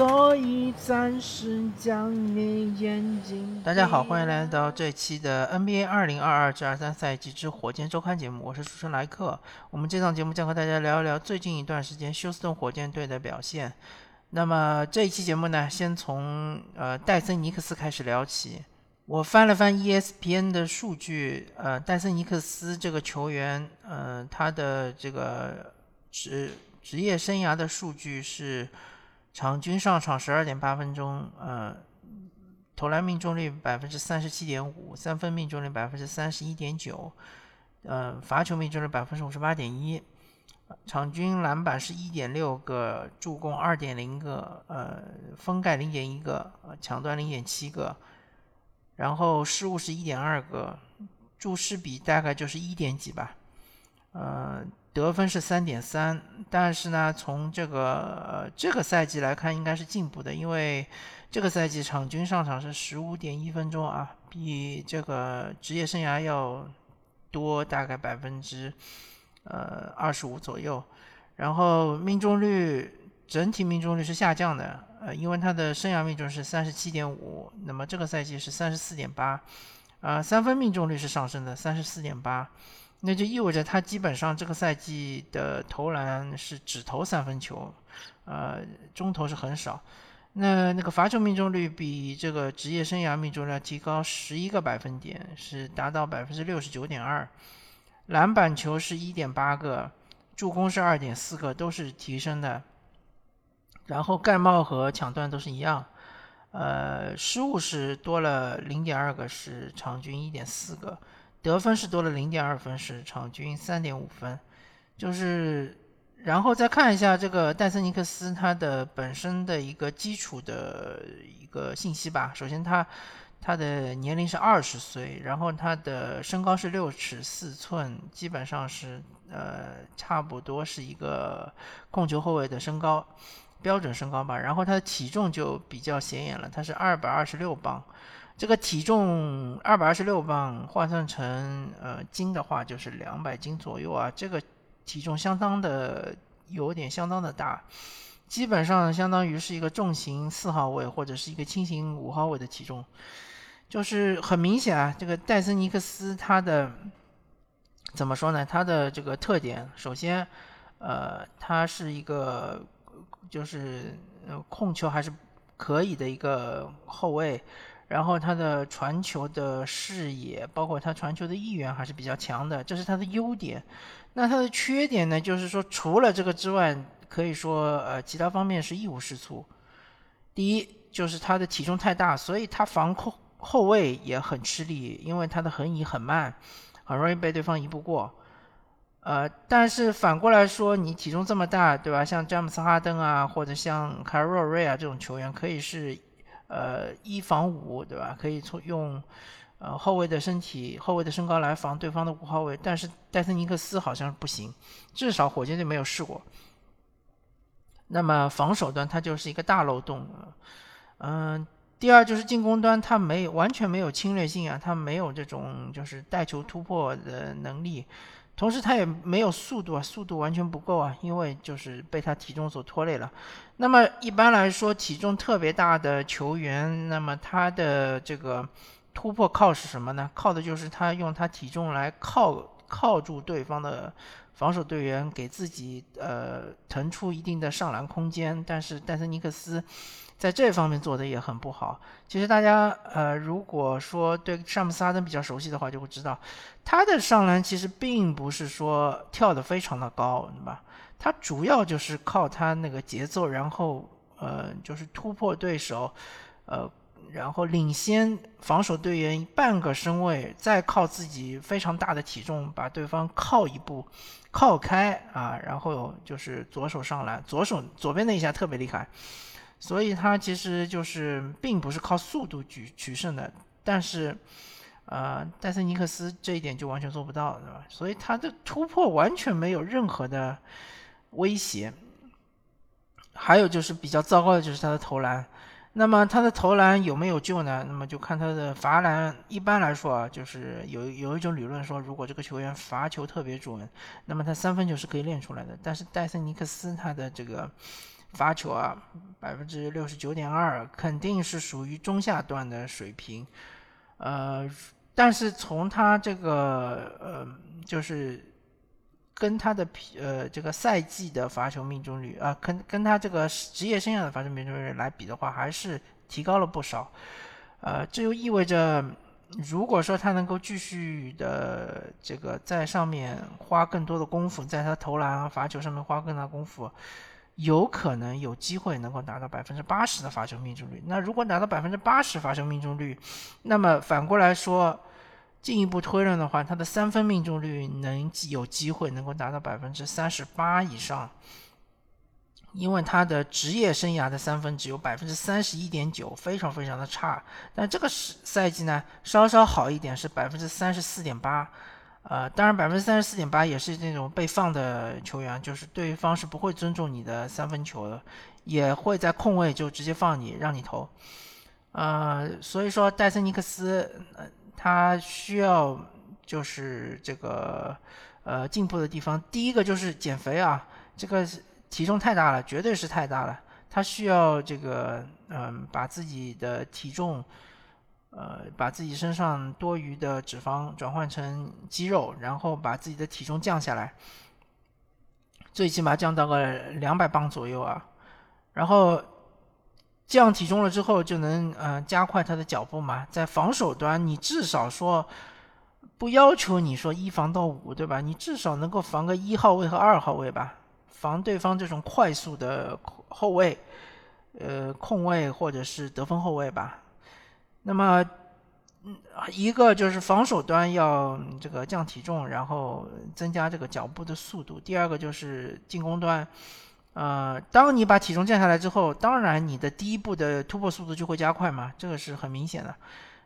所以暂时将你眼睛。大家好，欢迎来到这期的 NBA 二零二二至二三赛季之火箭周刊节目，我是主持人莱克。我们这档节目将和大家聊一聊最近一段时间休斯顿火箭队的表现。那么这一期节目呢，先从呃戴森尼克斯开始聊起。我翻了翻 ESPN 的数据，呃，戴森尼克斯这个球员，呃，他的这个职职业生涯的数据是。场均上场十二点八分钟，呃，投篮命中率百分之三十七点五，三分命中率百分之三十一点九，呃，罚球命中率百分之五十八点一，场均篮板是一点六个，助攻二点零个，呃，封盖零点一个，抢断零点七个，然后失误是一点二个，注释比大概就是一点几吧，呃。得分是三点三，但是呢，从这个呃这个赛季来看，应该是进步的，因为这个赛季场均上场是十五点一分钟啊，比这个职业生涯要多大概百分之呃二十五左右。然后命中率整体命中率是下降的，呃，因为他的生涯命中是三十七点五，那么这个赛季是三十四点八，啊，三分命中率是上升的，三十四点八。那就意味着他基本上这个赛季的投篮是只投三分球，呃，中投是很少。那那个罚球命中率比这个职业生涯命中率提高十一个百分点，是达到百分之六十九点二。篮板球是一点八个，助攻是二点四个，都是提升的。然后盖帽和抢断都是一样，呃，失误是多了零点二个，是场均一点四个。得分是多了零点二分，是场均三点五分，就是，然后再看一下这个戴森尼克斯他的本身的一个基础的一个信息吧。首先他他的年龄是二十岁，然后他的身高是六尺四寸，基本上是呃差不多是一个控球后卫的身高标准身高吧。然后他的体重就比较显眼了，他是二百二十六磅。这个体重二百二十六磅换算成呃斤的话，就是两百斤左右啊。这个体重相当的有点相当的大，基本上相当于是一个重型四号位或者是一个轻型五号位的体重。就是很明显啊，这个戴森尼克斯他的怎么说呢？他的这个特点，首先呃，他是一个就是控球还是可以的一个后卫。然后他的传球的视野，包括他传球的意愿还是比较强的，这是他的优点。那他的缺点呢，就是说除了这个之外，可以说呃其他方面是一无是处。第一就是他的体重太大，所以他防控后卫也很吃力，因为他的横移很慢，很容易被对方移不过。呃，但是反过来说，你体重这么大，对吧？像詹姆斯哈登啊，或者像凯尔·瑞啊这种球员，可以是。呃，一防五，对吧？可以从用，呃，后卫的身体、后卫的身高来防对方的五号位，但是戴森尼克斯好像不行，至少火箭队没有试过。那么防守端它就是一个大漏洞，嗯，第二就是进攻端它没有完全没有侵略性啊，它没有这种就是带球突破的能力。同时，他也没有速度啊，速度完全不够啊，因为就是被他体重所拖累了。那么一般来说，体重特别大的球员，那么他的这个突破靠是什么呢？靠的就是他用他体重来靠靠住对方的防守队员，给自己呃腾出一定的上篮空间。但是戴森尼克斯。在这方面做的也很不好。其实大家呃，如果说对詹姆斯哈登比较熟悉的话，就会知道，他的上篮其实并不是说跳得非常的高，对吧？他主要就是靠他那个节奏，然后呃，就是突破对手，呃，然后领先防守队员半个身位，再靠自己非常大的体重把对方靠一步，靠开啊，然后就是左手上篮，左手左边那一下特别厉害。所以他其实就是并不是靠速度取取胜的，但是，呃，戴森尼克斯这一点就完全做不到，对吧？所以他的突破完全没有任何的威胁。还有就是比较糟糕的就是他的投篮，那么他的投篮有没有救呢？那么就看他的罚篮。一般来说啊，就是有有一种理论说，如果这个球员罚球特别准，那么他三分球是可以练出来的。但是戴森尼克斯他的这个。罚球啊，百分之六十九点二，肯定是属于中下段的水平。呃，但是从他这个呃，就是跟他的呃这个赛季的罚球命中率啊，跟跟他这个职业生涯的罚球命中率来比的话，还是提高了不少。呃，这就意味着。如果说他能够继续的这个在上面花更多的功夫，在他投篮啊、罚球上面花更大功夫，有可能有机会能够达到百分之八十的罚球命中率。那如果达到百分之八十罚球命中率，那么反过来说，进一步推论的话，他的三分命中率能有机会能够达到百分之三十八以上。因为他的职业生涯的三分只有百分之三十一点九，非常非常的差。但这个赛赛季呢，稍稍好一点，是百分之三十四点八。呃，当然百分之三十四点八也是那种被放的球员，就是对方是不会尊重你的三分球的，也会在空位就直接放你让你投。呃，所以说戴森尼克斯，呃，他需要就是这个呃进步的地方，第一个就是减肥啊，这个。体重太大了，绝对是太大了。他需要这个，嗯，把自己的体重，呃，把自己身上多余的脂肪转换成肌肉，然后把自己的体重降下来，最起码降到个两百磅左右啊。然后降体重了之后，就能嗯加快他的脚步嘛。在防守端，你至少说不要求你说一防到五，对吧？你至少能够防个一号位和二号位吧。防对方这种快速的后卫，呃，控卫或者是得分后卫吧。那么，一个就是防守端要这个降体重，然后增加这个脚步的速度。第二个就是进攻端，呃，当你把体重降下来之后，当然你的第一步的突破速度就会加快嘛，这个是很明显的。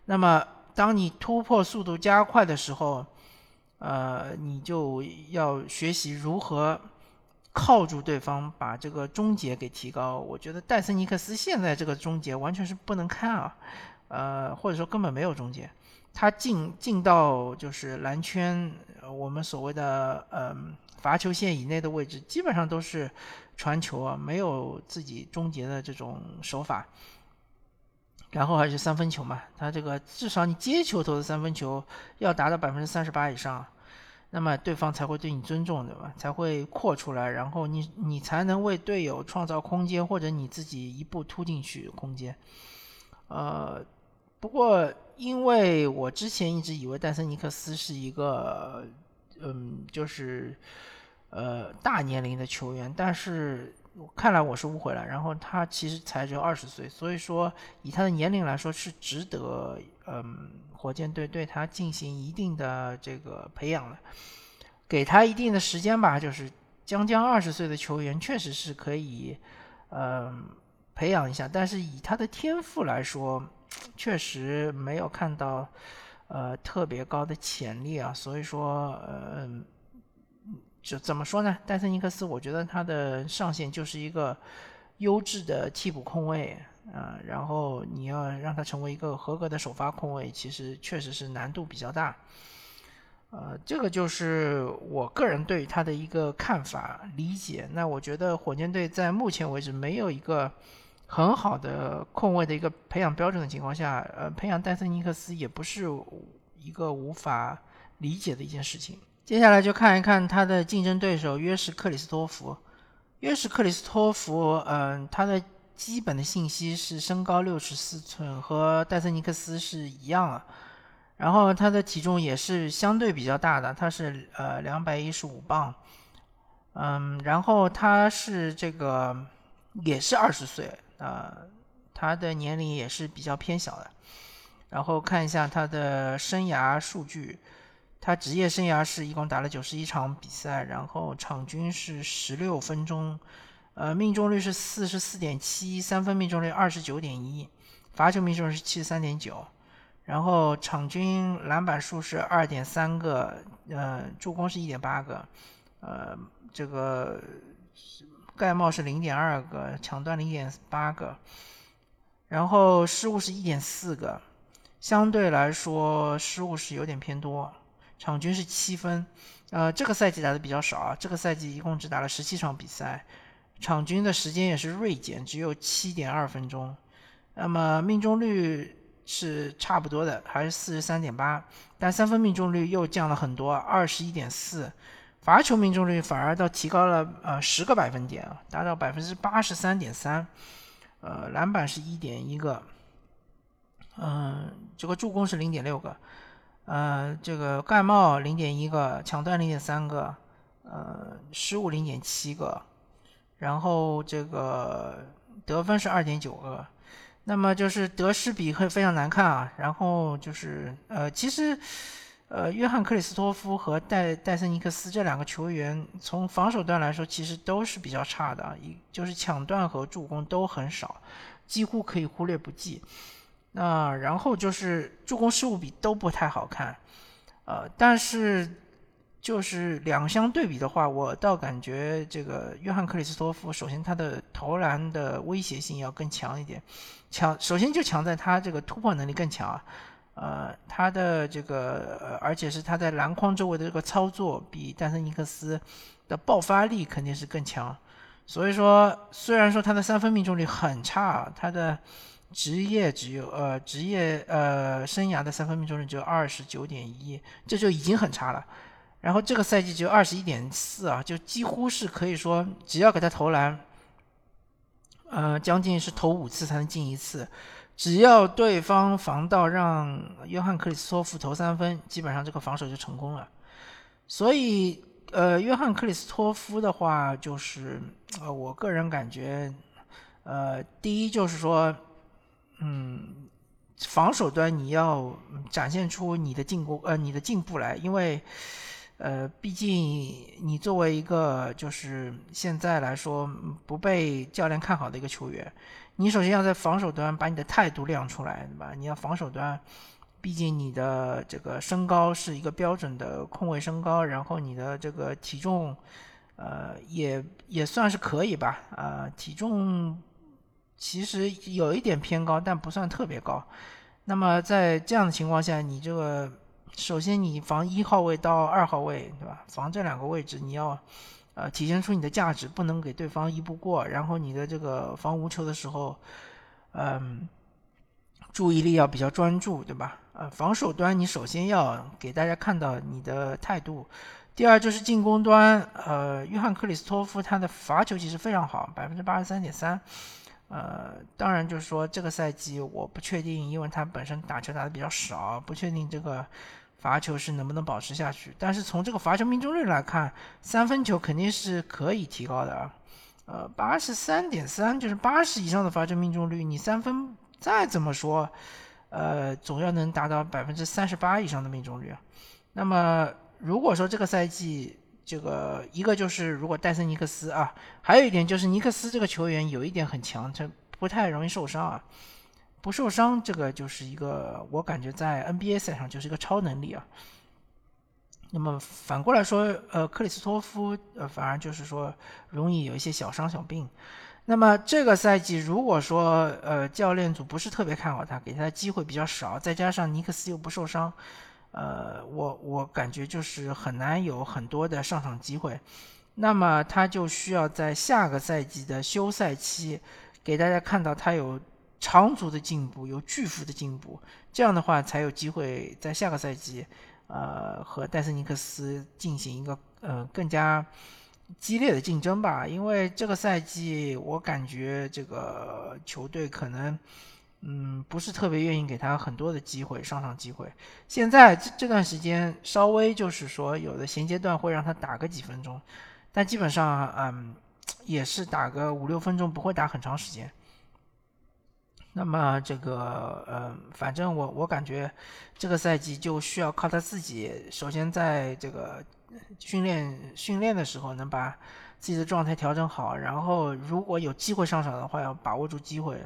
那么，当你突破速度加快的时候，呃，你就要学习如何。靠住对方，把这个终结给提高。我觉得戴森尼克斯现在这个终结完全是不能看啊，呃，或者说根本没有终结。他进进到就是篮圈，我们所谓的呃罚球线以内的位置，基本上都是传球啊，没有自己终结的这种手法。然后还是三分球嘛，他这个至少你接球投的三分球要达到百分之三十八以上。那么对方才会对你尊重，对吧？才会扩出来，然后你你才能为队友创造空间，或者你自己一步突进去空间。呃，不过因为我之前一直以为戴森尼克斯是一个，嗯，就是呃大年龄的球员，但是看来我是误会了。然后他其实才只有二十岁，所以说以他的年龄来说是值得，嗯。火箭队对他进行一定的这个培养的，给他一定的时间吧。就是将将二十岁的球员，确实是可以，嗯，培养一下。但是以他的天赋来说，确实没有看到，呃，特别高的潜力啊。所以说，嗯，就怎么说呢？戴森尼克斯，我觉得他的上限就是一个优质的替补控卫。啊，然后你要让他成为一个合格的首发控卫，其实确实是难度比较大。呃，这个就是我个人对他的一个看法理解。那我觉得火箭队在目前为止没有一个很好的控卫的一个培养标准的情况下，呃，培养戴森尼克斯也不是一个无法理解的一件事情。接下来就看一看他的竞争对手约什克里斯托弗。约什克里斯托弗，嗯，他的。基本的信息是身高六十四寸，和戴森尼克斯是一样的。然后他的体重也是相对比较大的，他是呃两百一十五磅。嗯，然后他是这个也是二十岁啊，他的年龄也是比较偏小的。然后看一下他的生涯数据，他职业生涯是一共打了九十一场比赛，然后场均是十六分钟。呃，命中率是四十四点七，三分命中率二十九点一，罚球命中率是七十三点九，然后场均篮板数是二点三个，呃，助攻是一点八个，呃，这个盖帽是零点二个，抢断零点八个，然后失误是一点四个，相对来说失误是有点偏多，场均是七分，呃，这个赛季打的比较少啊，这个赛季一共只打了十七场比赛。场均的时间也是锐减，只有七点二分钟。那么命中率是差不多的，还是四十三点八，但三分命中率又降了很多，二十一点四。罚球命中率反而倒提高了呃十个百分点啊，达到百分之八十三点三。呃，篮板是一点一个，嗯，这个助攻是零点六个，呃，这个盖帽零点一个，抢断零点三个，呃，失误零点七个，然后这个得分是二点九个，那么就是得失比会非常难看啊。然后就是呃，其实呃，约翰克里斯托夫和戴戴森尼克斯这两个球员从防守端来说，其实都是比较差的，一就是抢断和助攻都很少，几乎可以忽略不计。那然后就是助攻失误比都不太好看，呃，但是就是两相对比的话，我倒感觉这个约翰克里斯托夫，首先他的投篮的威胁性要更强一点，强首先就强在他这个突破能力更强啊，呃，他的这个而且是他在篮筐周围的这个操作比丹森尼克斯的爆发力肯定是更强，所以说虽然说他的三分命中率很差，他的职业只有呃职业呃生涯的三分命中率只有二十九点一，这就已经很差了。然后这个赛季只有二十一点四啊，就几乎是可以说只要给他投篮，呃将近是投五次才能进一次。只要对方防到让约翰克里斯托夫投三分，基本上这个防守就成功了。所以呃约翰克里斯托夫的话，就是呃我个人感觉，呃第一就是说。嗯，防守端你要展现出你的进攻呃你的进步来，因为呃毕竟你作为一个就是现在来说不被教练看好的一个球员，你首先要在防守端把你的态度亮出来，对吧？你要防守端，毕竟你的这个身高是一个标准的控卫身高，然后你的这个体重呃也也算是可以吧，啊体重。其实有一点偏高，但不算特别高。那么在这样的情况下，你这个首先你防一号位到二号位，对吧？防这两个位置，你要呃体现出你的价值，不能给对方一步过。然后你的这个防无球的时候，嗯，注意力要比较专注，对吧？呃，防守端你首先要给大家看到你的态度。第二就是进攻端，呃，约翰克里斯托夫他的罚球其实非常好，百分之八十三点三。呃，当然就是说这个赛季我不确定，因为他本身打球打的比较少，不确定这个罚球是能不能保持下去。但是从这个罚球命中率来看，三分球肯定是可以提高的啊。呃，八十三点三就是八十以上的罚球命中率，你三分再怎么说，呃，总要能达到百分之三十八以上的命中率。那么如果说这个赛季，这个一个就是如果戴森尼克斯啊，还有一点就是尼克斯这个球员有一点很强，他不太容易受伤啊，不受伤这个就是一个我感觉在 NBA 赛场就是一个超能力啊。那么反过来说，呃，克里斯托夫呃反而就是说容易有一些小伤小病。那么这个赛季如果说呃教练组不是特别看好他，给他的机会比较少，再加上尼克斯又不受伤。呃，我我感觉就是很难有很多的上场机会，那么他就需要在下个赛季的休赛期，给大家看到他有长足的进步，有巨幅的进步，这样的话才有机会在下个赛季，呃，和戴森尼克斯进行一个呃更加激烈的竞争吧。因为这个赛季我感觉这个球队可能。嗯，不是特别愿意给他很多的机会上场机会。现在这这段时间稍微就是说有的衔接段会让他打个几分钟，但基本上嗯也是打个五六分钟，不会打很长时间。那么这个呃，反正我我感觉这个赛季就需要靠他自己，首先在这个训练训练的时候能把自己的状态调整好，然后如果有机会上场的话，要把握住机会。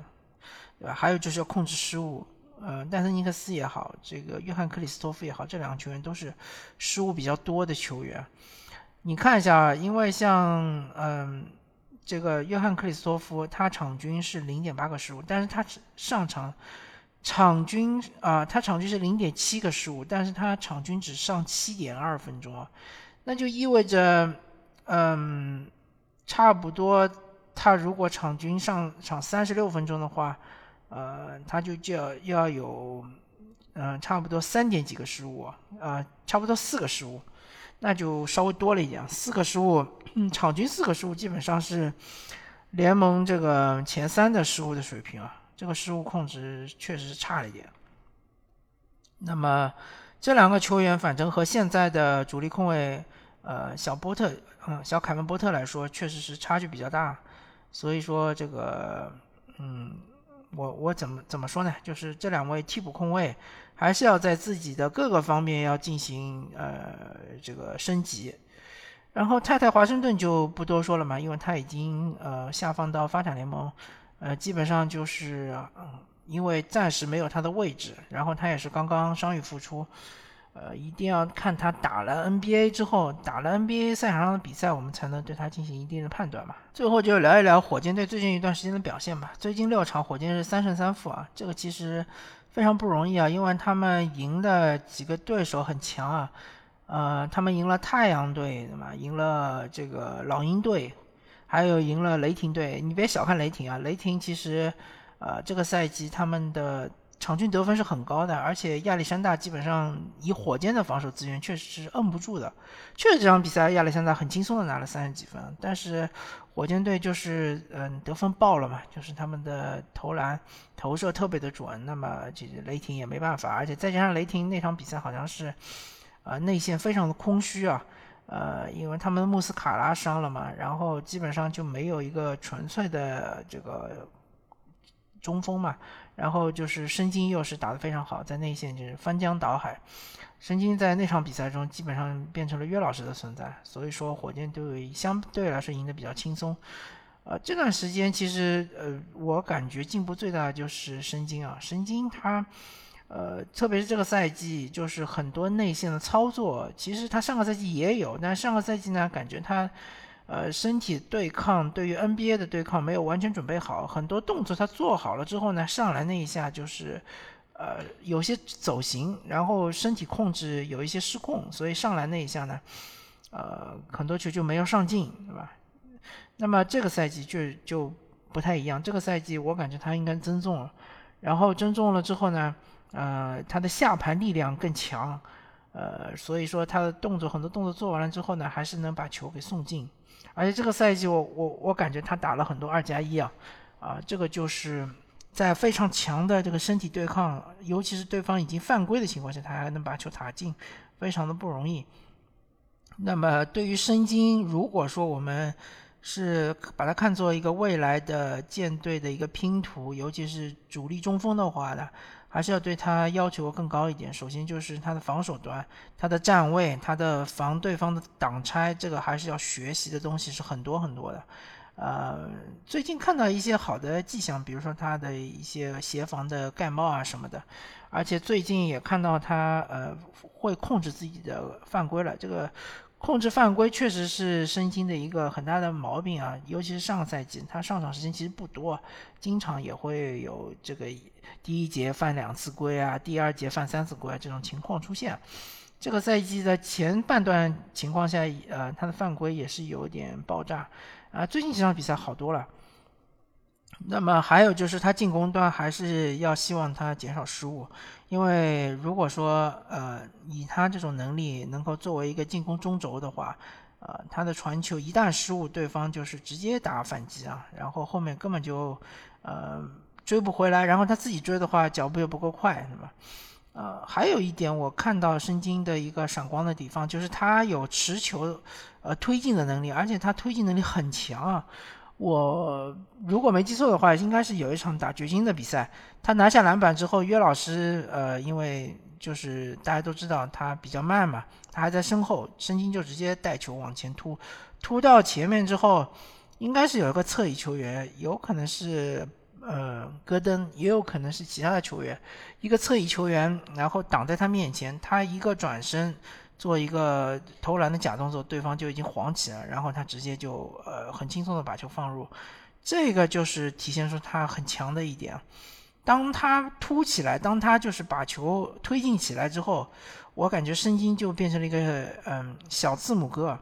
对吧？还有就是要控制失误，呃，戴森尼克斯也好，这个约翰克里斯托夫也好，这两个球员都是失误比较多的球员。你看一下，因为像嗯，这个约翰克里斯托夫，他场均是零点八个失误，但是他上场场均啊，他场均是零点七个失误，但是他场均只上七点二分钟。啊，那就意味着嗯，差不多他如果场均上场三十六分钟的话，呃，他就就要要有，嗯，差不多三点几个失误，呃，差不多四个失误，那就稍微多了一点，四个失误，嗯，场均四个失误，基本上是联盟这个前三的失误的水平啊，这个失误控制确实是差了一点。那么这两个球员，反正和现在的主力控卫，呃，小波特，嗯，小凯文波特来说，确实是差距比较大。所以说这个，嗯，我我怎么怎么说呢？就是这两位替补控卫还是要在自己的各个方面要进行呃这个升级。然后太太华盛顿就不多说了嘛，因为他已经呃下放到发展联盟，呃基本上就是，因为暂时没有他的位置，然后他也是刚刚伤愈复出。呃，一定要看他打了 NBA 之后，打了 NBA 赛场上的比赛，我们才能对他进行一定的判断嘛。最后就聊一聊火箭队最近一段时间的表现吧。最近六场火箭是三胜三负啊，这个其实非常不容易啊，因为他们赢的几个对手很强啊。呃，他们赢了太阳队，对吧？赢了这个老鹰队，还有赢了雷霆队。你别小看雷霆啊，雷霆其实，呃，这个赛季他们的。场均得分是很高的，而且亚历山大基本上以火箭的防守资源确实是摁不住的。确实这场比赛亚历山大很轻松的拿了三十几分，但是火箭队就是嗯得分爆了嘛，就是他们的投篮投射特别的准。那么这雷霆也没办法，而且再加上雷霆那场比赛好像是呃内线非常的空虚啊，呃因为他们穆斯卡拉伤了嘛，然后基本上就没有一个纯粹的这个中锋嘛。然后就是申京又是打得非常好，在内线就是翻江倒海。申京在那场比赛中基本上变成了约老师的存在，所以说火箭队相对来说赢得比较轻松。呃，这段时间其实呃我感觉进步最大的就是申京啊，申京他呃特别是这个赛季就是很多内线的操作，其实他上个赛季也有，但上个赛季呢感觉他。呃，身体对抗对于 NBA 的对抗没有完全准备好，很多动作他做好了之后呢，上来那一下就是，呃，有些走形，然后身体控制有一些失控，所以上来那一下呢，呃，很多球就没有上进，对吧？那么这个赛季就就不太一样，这个赛季我感觉他应该增重了，然后增重了之后呢，呃，他的下盘力量更强，呃，所以说他的动作很多动作做完了之后呢，还是能把球给送进。而且这个赛季，我我我感觉他打了很多二加一啊，啊，这个就是在非常强的这个身体对抗，尤其是对方已经犯规的情况下，他还能把球打进，非常的不容易。那么对于申京，如果说我们是把它看作一个未来的舰队的一个拼图，尤其是主力中锋的话呢？还是要对他要求更高一点。首先就是他的防守端，他的站位，他的防对方的挡拆，这个还是要学习的东西是很多很多的。呃，最近看到一些好的迹象，比如说他的一些协防的盖帽啊什么的，而且最近也看到他呃会控制自己的犯规了。这个。控制犯规确实是申京的一个很大的毛病啊，尤其是上赛季，他上场时间其实不多，经常也会有这个第一节犯两次规啊，第二节犯三次规啊这种情况出现。这个赛季的前半段情况下，呃，他的犯规也是有点爆炸啊，最近几场比赛好多了。那么还有就是他进攻端还是要希望他减少失误，因为如果说呃以他这种能力能够作为一个进攻中轴的话，呃他的传球一旦失误，对方就是直接打反击啊，然后后面根本就呃追不回来，然后他自己追的话脚步又不够快，是吧？呃还有一点我看到申京的一个闪光的地方就是他有持球呃推进的能力，而且他推进能力很强啊。我如果没记错的话，应该是有一场打掘金的比赛，他拿下篮板之后，约老师呃，因为就是大家都知道他比较慢嘛，他还在身后，申京就直接带球往前突，突到前面之后，应该是有一个侧翼球员，有可能是呃戈登，也有可能是其他的球员，一个侧翼球员，然后挡在他面前，他一个转身。做一个投篮的假动作，对方就已经晃起了，然后他直接就呃很轻松的把球放入，这个就是体现出他很强的一点。当他突起来，当他就是把球推进起来之后，我感觉声音就变成了一个嗯小字母哥，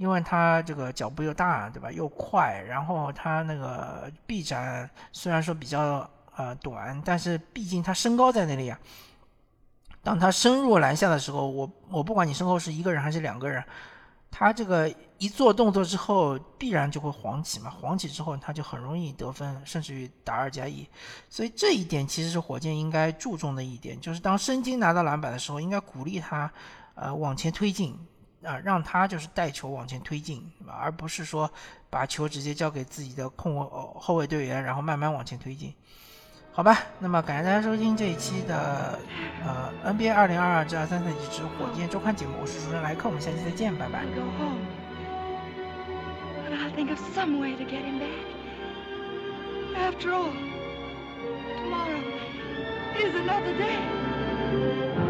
因为他这个脚步又大，对吧？又快，然后他那个臂展虽然说比较呃短，但是毕竟他身高在那里啊。当他深入篮下的时候，我我不管你身后是一个人还是两个人，他这个一做动作之后，必然就会晃起嘛，晃起之后他就很容易得分，甚至于打二加一。所以这一点其实是火箭应该注重的一点，就是当申京拿到篮板的时候，应该鼓励他呃往前推进。啊，让他就是带球往前推进，而不是说把球直接交给自己的控卫后卫队员，然后慢慢往前推进，好吧？那么感谢大家收听这一期的呃 NBA 二零二二至二三赛季之火箭周刊节目，我是主持人莱克，我们下期再见，拜拜。After all, tomorrow is another day.